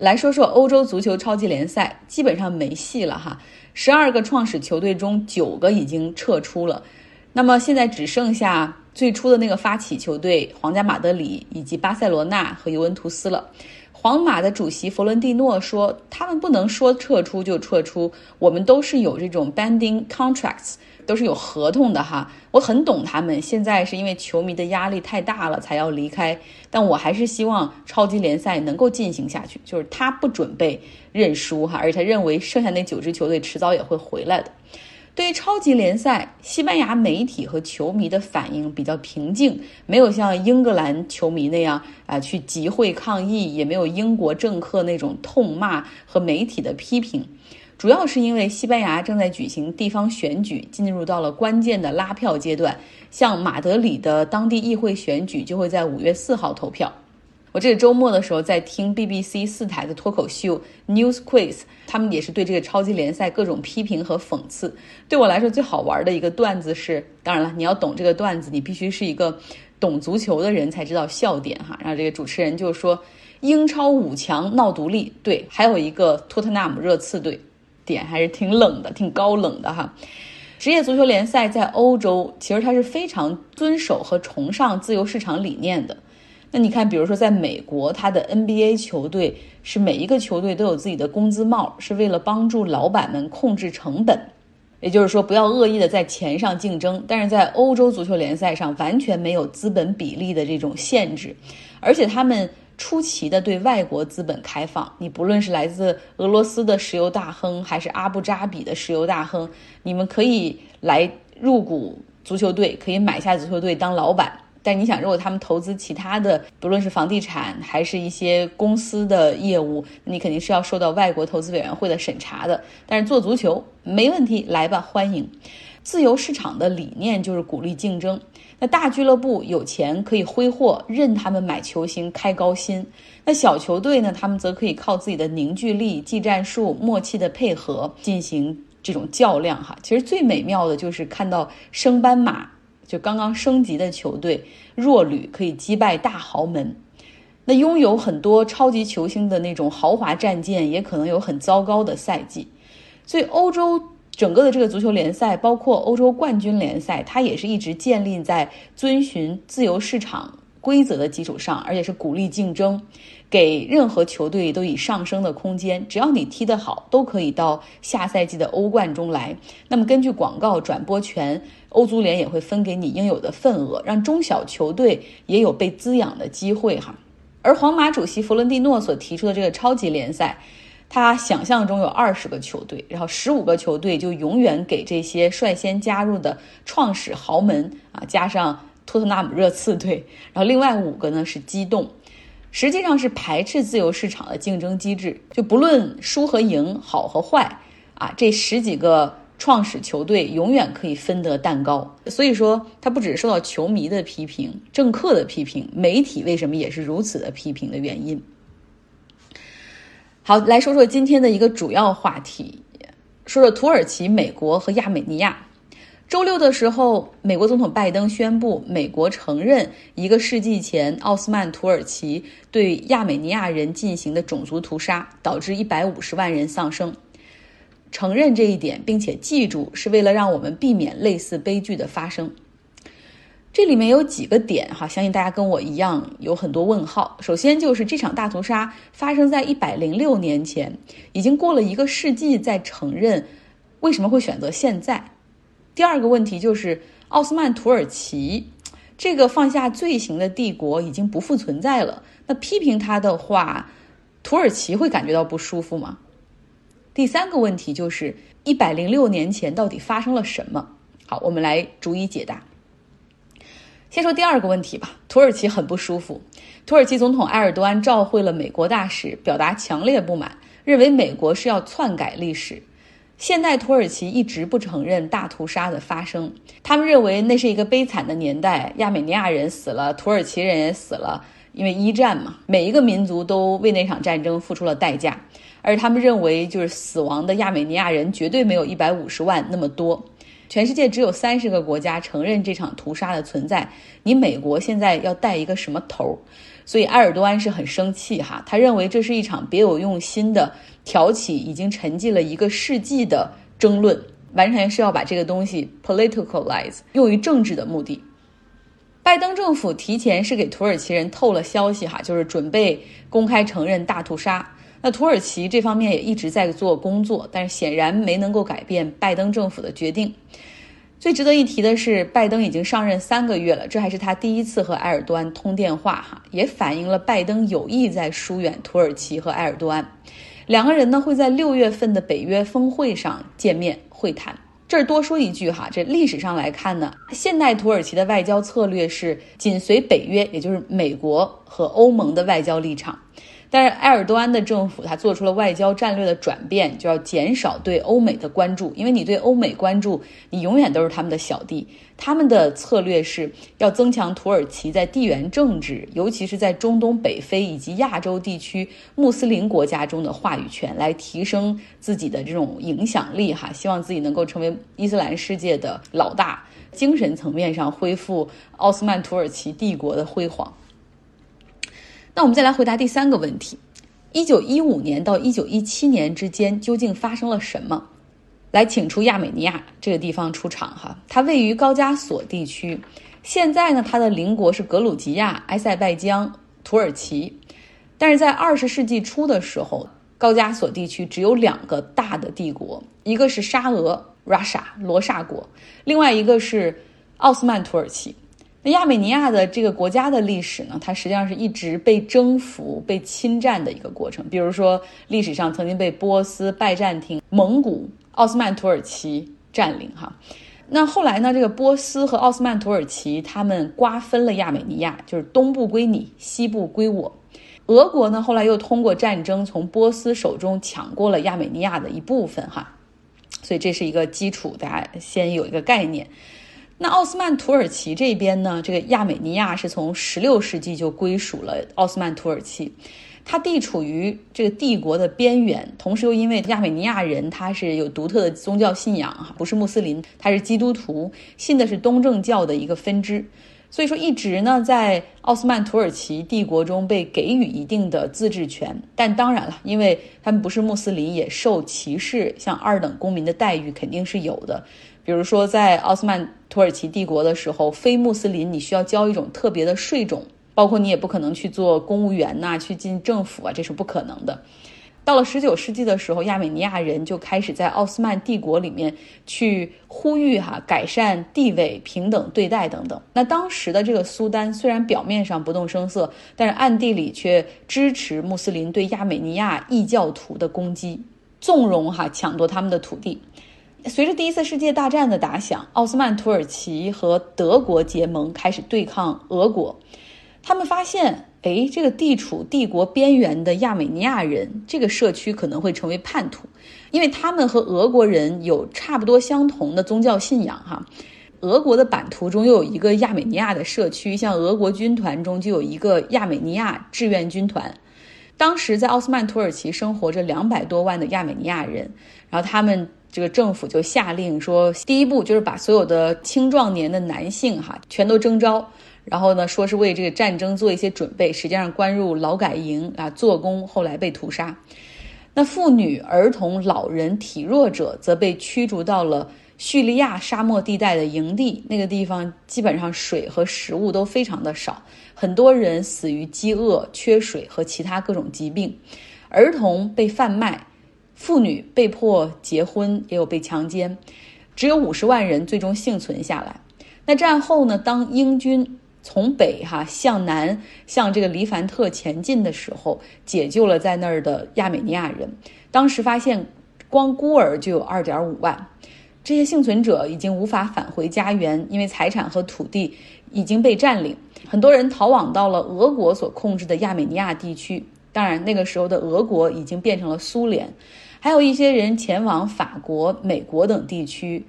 来说说欧洲足球超级联赛，基本上没戏了哈。十二个创始球队中，九个已经撤出了，那么现在只剩下最初的那个发起球队皇家马德里以及巴塞罗那和尤文图斯了。皇马的主席弗伦蒂诺说：“他们不能说撤出就撤出，我们都是有这种 banding contracts，都是有合同的哈。我很懂他们，现在是因为球迷的压力太大了才要离开，但我还是希望超级联赛能够进行下去。就是他不准备认输哈，而且他认为剩下那九支球队迟早也会回来的。”对于超级联赛，西班牙媒体和球迷的反应比较平静，没有像英格兰球迷那样啊去集会抗议，也没有英国政客那种痛骂和媒体的批评。主要是因为西班牙正在举行地方选举，进入到了关键的拉票阶段。像马德里的当地议会选举就会在五月四号投票。我这个周末的时候在听 BBC 四台的脱口秀 News Quiz，他们也是对这个超级联赛各种批评和讽刺。对我来说最好玩的一个段子是，当然了，你要懂这个段子，你必须是一个懂足球的人才知道笑点哈。然后这个主持人就说英超五强闹独立，对，还有一个托特纳姆热刺队，点还是挺冷的，挺高冷的哈。职业足球联赛在欧洲其实它是非常遵守和崇尚自由市场理念的。那你看，比如说在美国，它的 NBA 球队是每一个球队都有自己的工资帽，是为了帮助老板们控制成本，也就是说不要恶意的在钱上竞争。但是在欧洲足球联赛上，完全没有资本比例的这种限制，而且他们出奇的对外国资本开放。你不论是来自俄罗斯的石油大亨，还是阿布扎比的石油大亨，你们可以来入股足球队，可以买下足球队当老板。但你想，如果他们投资其他的，不论是房地产还是一些公司的业务，你肯定是要受到外国投资委员会的审查的。但是做足球没问题，来吧，欢迎。自由市场的理念就是鼓励竞争。那大俱乐部有钱可以挥霍，任他们买球星开高薪。那小球队呢，他们则可以靠自己的凝聚力、技战术、默契的配合进行这种较量。哈，其实最美妙的就是看到升班马。就刚刚升级的球队弱旅可以击败大豪门，那拥有很多超级球星的那种豪华战舰也可能有很糟糕的赛季。所以欧洲整个的这个足球联赛，包括欧洲冠军联赛，它也是一直建立在遵循自由市场规则的基础上，而且是鼓励竞争。给任何球队都以上升的空间，只要你踢得好，都可以到下赛季的欧冠中来。那么根据广告转播权，欧足联也会分给你应有的份额，让中小球队也有被滋养的机会哈。而皇马主席弗伦蒂诺所提出的这个超级联赛，他想象中有二十个球队，然后十五个球队就永远给这些率先加入的创始豪门啊，加上托特纳姆热刺队，然后另外五个呢是激动。实际上是排斥自由市场的竞争机制，就不论输和赢、好和坏，啊，这十几个创始球队永远可以分得蛋糕。所以说，他不只是受到球迷的批评、政客的批评，媒体为什么也是如此的批评的原因。好，来说说今天的一个主要话题，说说土耳其、美国和亚美尼亚。周六的时候，美国总统拜登宣布，美国承认一个世纪前奥斯曼土耳其对亚美尼亚人进行的种族屠杀，导致一百五十万人丧生。承认这一点，并且记住，是为了让我们避免类似悲剧的发生。这里面有几个点哈，相信大家跟我一样有很多问号。首先就是这场大屠杀发生在一百零六年前，已经过了一个世纪，再承认，为什么会选择现在？第二个问题就是奥斯曼土耳其这个放下罪行的帝国已经不复存在了。那批评他的话，土耳其会感觉到不舒服吗？第三个问题就是一百零六年前到底发生了什么？好，我们来逐一解答。先说第二个问题吧。土耳其很不舒服，土耳其总统埃尔多安召会了美国大使，表达强烈不满，认为美国是要篡改历史。现代土耳其一直不承认大屠杀的发生，他们认为那是一个悲惨的年代，亚美尼亚人死了，土耳其人也死了，因为一战嘛，每一个民族都为那场战争付出了代价，而他们认为就是死亡的亚美尼亚人绝对没有一百五十万那么多，全世界只有三十个国家承认这场屠杀的存在，你美国现在要带一个什么头？所以埃尔多安是很生气哈，他认为这是一场别有用心的挑起已经沉寂了一个世纪的争论，完全是要把这个东西 politicalize 用于政治的目的。拜登政府提前是给土耳其人透了消息哈，就是准备公开承认大屠杀。那土耳其这方面也一直在做工作，但是显然没能够改变拜登政府的决定。最值得一提的是，拜登已经上任三个月了，这还是他第一次和埃尔多安通电话哈，也反映了拜登有意在疏远土耳其和埃尔多安。两个人呢会在六月份的北约峰会上见面会谈。这儿多说一句哈，这历史上来看呢，现代土耳其的外交策略是紧随北约，也就是美国和欧盟的外交立场。但是埃尔多安的政府他做出了外交战略的转变，就要减少对欧美的关注，因为你对欧美关注，你永远都是他们的小弟。他们的策略是要增强土耳其在地缘政治，尤其是在中东北非以及亚洲地区穆斯林国家中的话语权，来提升自己的这种影响力。哈，希望自己能够成为伊斯兰世界的老大，精神层面上恢复奥斯曼土耳其帝国的辉煌。那我们再来回答第三个问题：一九一五年到一九一七年之间究竟发生了什么？来，请出亚美尼亚这个地方出场哈，它位于高加索地区。现在呢，它的邻国是格鲁吉亚、埃塞拜疆、土耳其。但是在二十世纪初的时候，高加索地区只有两个大的帝国，一个是沙俄 （Russia，罗刹国），另外一个是奥斯曼土耳其。那亚美尼亚的这个国家的历史呢，它实际上是一直被征服、被侵占的一个过程。比如说，历史上曾经被波斯、拜占庭、蒙古、奥斯曼土耳其占领。哈，那后来呢，这个波斯和奥斯曼土耳其他们瓜分了亚美尼亚，就是东部归你，西部归我。俄国呢，后来又通过战争从波斯手中抢过了亚美尼亚的一部分。哈，所以这是一个基础，大家先有一个概念。那奥斯曼土耳其这边呢？这个亚美尼亚是从十六世纪就归属了奥斯曼土耳其，它地处于这个帝国的边缘，同时又因为亚美尼亚人他是有独特的宗教信仰哈，不是穆斯林，他是基督徒，信的是东正教的一个分支，所以说一直呢在奥斯曼土耳其帝国中被给予一定的自治权，但当然了，因为他们不是穆斯林，也受歧视，像二等公民的待遇肯定是有的。比如说，在奥斯曼土耳其帝国的时候，非穆斯林你需要交一种特别的税种，包括你也不可能去做公务员呐，去进政府啊，这是不可能的。到了十九世纪的时候，亚美尼亚人就开始在奥斯曼帝国里面去呼吁哈改善地位、平等对待等等。那当时的这个苏丹虽然表面上不动声色，但是暗地里却支持穆斯林对亚美尼亚异教徒的攻击，纵容哈抢夺他们的土地。随着第一次世界大战的打响，奥斯曼土耳其和德国结盟，开始对抗俄国。他们发现，哎，这个地处帝国边缘的亚美尼亚人这个社区可能会成为叛徒，因为他们和俄国人有差不多相同的宗教信仰。哈，俄国的版图中又有一个亚美尼亚的社区，像俄国军团中就有一个亚美尼亚志愿军团。当时在奥斯曼土耳其生活着两百多万的亚美尼亚人，然后他们。这个政府就下令说，第一步就是把所有的青壮年的男性哈全都征召，然后呢说是为这个战争做一些准备，实际上关入劳改营啊做工，后来被屠杀。那妇女、儿童、老人、体弱者则被驱逐到了叙利亚沙漠地带的营地，那个地方基本上水和食物都非常的少，很多人死于饥饿、缺水和其他各种疾病，儿童被贩卖。妇女被迫结婚，也有被强奸，只有五十万人最终幸存下来。那战后呢？当英军从北哈向南向这个黎凡特前进的时候，解救了在那儿的亚美尼亚人。当时发现，光孤儿就有二点五万。这些幸存者已经无法返回家园，因为财产和土地已经被占领。很多人逃往到了俄国所控制的亚美尼亚地区。当然，那个时候的俄国已经变成了苏联。还有一些人前往法国、美国等地区。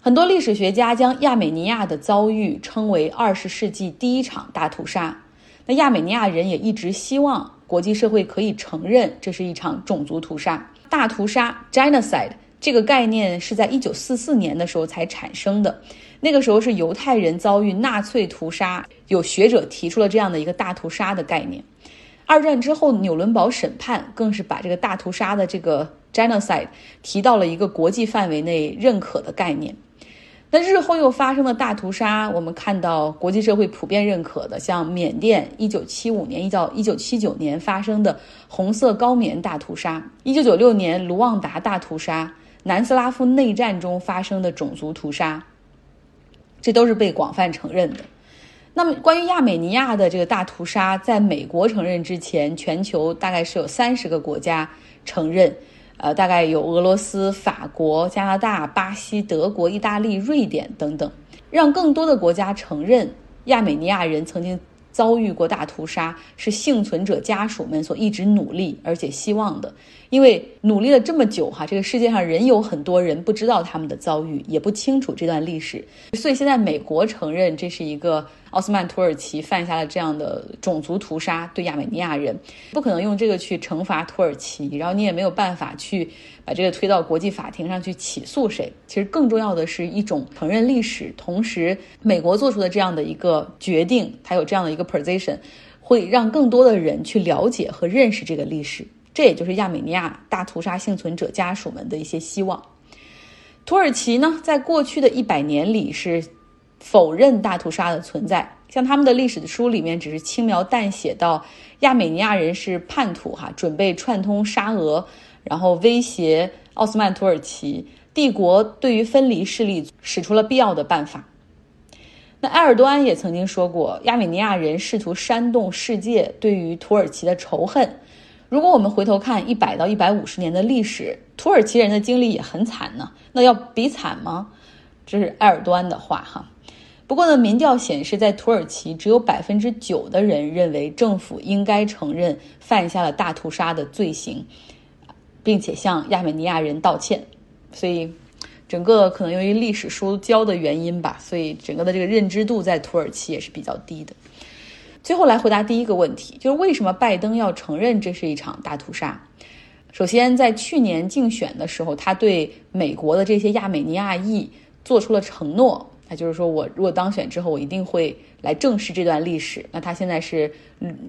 很多历史学家将亚美尼亚的遭遇称为二十世纪第一场大屠杀。那亚美尼亚人也一直希望国际社会可以承认这是一场种族屠杀。大屠杀 （genocide） 这个概念是在一九四四年的时候才产生的。那个时候是犹太人遭遇纳粹屠杀，有学者提出了这样的一个大屠杀的概念。二战之后，纽伦堡审判更是把这个大屠杀的这个 genocide 提到了一个国际范围内认可的概念。那日后又发生的大屠杀，我们看到国际社会普遍认可的，像缅甸一九七五年一到一九七九年发生的红色高棉大屠杀，一九九六年卢旺达大屠杀，南斯拉夫内战中发生的种族屠杀，这都是被广泛承认的。那么，关于亚美尼亚的这个大屠杀，在美国承认之前，全球大概是有三十个国家承认，呃，大概有俄罗斯、法国、加拿大、巴西、德国、意大利、瑞典等等，让更多的国家承认亚美尼亚人曾经。遭遇过大屠杀是幸存者家属们所一直努力而且希望的，因为努力了这么久哈，这个世界上仍有很多人不知道他们的遭遇，也不清楚这段历史，所以现在美国承认这是一个奥斯曼土耳其犯下了这样的种族屠杀对亚美尼亚人，不可能用这个去惩罚土耳其，然后你也没有办法去把这个推到国际法庭上去起诉谁。其实更重要的是一种承认历史，同时美国做出的这样的一个决定，它有这样的一个。position 会让更多的人去了解和认识这个历史，这也就是亚美尼亚大屠杀幸存者家属们的一些希望。土耳其呢，在过去的一百年里是否认大屠杀的存在，像他们的历史的书里面只是轻描淡写到亚美尼亚人是叛徒哈，准备串通沙俄，然后威胁奥斯曼土耳其帝国，对于分离势力使出了必要的办法。那埃尔多安也曾经说过，亚美尼亚人试图煽动世界对于土耳其的仇恨。如果我们回头看一百到一百五十年的历史，土耳其人的经历也很惨呢。那要比惨吗？这是埃尔多安的话哈。不过呢，民调显示，在土耳其只有百分之九的人认为政府应该承认犯下了大屠杀的罪行，并且向亚美尼亚人道歉。所以。整个可能由于历史书教的原因吧，所以整个的这个认知度在土耳其也是比较低的。最后来回答第一个问题，就是为什么拜登要承认这是一场大屠杀？首先，在去年竞选的时候，他对美国的这些亚美尼亚裔做出了承诺，那就是说我如果当选之后，我一定会来正视这段历史。那他现在是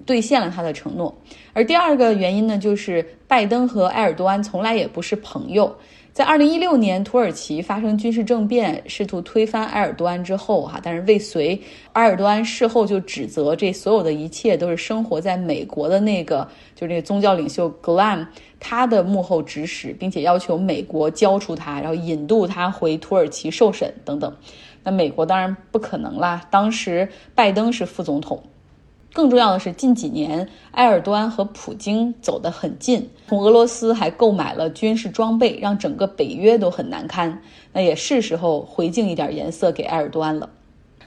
兑现了他的承诺。而第二个原因呢，就是拜登和埃尔多安从来也不是朋友。在二零一六年，土耳其发生军事政变，试图推翻埃尔多安之后，哈，但是未遂。埃尔多安事后就指责这所有的一切都是生活在美国的那个，就是那个宗教领袖 Glam 他的幕后指使，并且要求美国交出他，然后引渡他回土耳其受审等等。那美国当然不可能啦，当时拜登是副总统。更重要的是，近几年埃尔多安和普京走得很近，从俄罗斯还购买了军事装备，让整个北约都很难堪。那也是时候回敬一点颜色给埃尔多安了。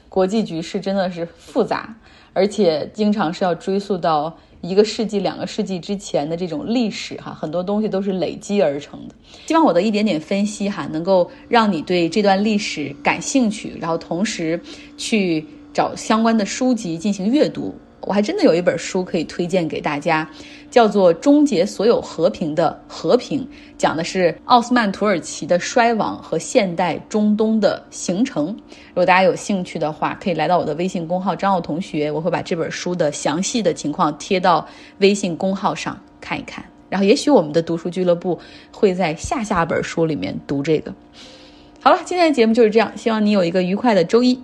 国际局势真的是复杂，而且经常是要追溯到一个世纪、两个世纪之前的这种历史哈，很多东西都是累积而成的。希望我的一点点分析哈，能够让你对这段历史感兴趣，然后同时去找相关的书籍进行阅读。我还真的有一本书可以推荐给大家，叫做《终结所有和平的和平》，讲的是奥斯曼土耳其的衰亡和现代中东的形成。如果大家有兴趣的话，可以来到我的微信公号“张奥同学”，我会把这本书的详细的情况贴到微信公号上看一看。然后，也许我们的读书俱乐部会在下下本书里面读这个。好了，今天的节目就是这样，希望你有一个愉快的周一。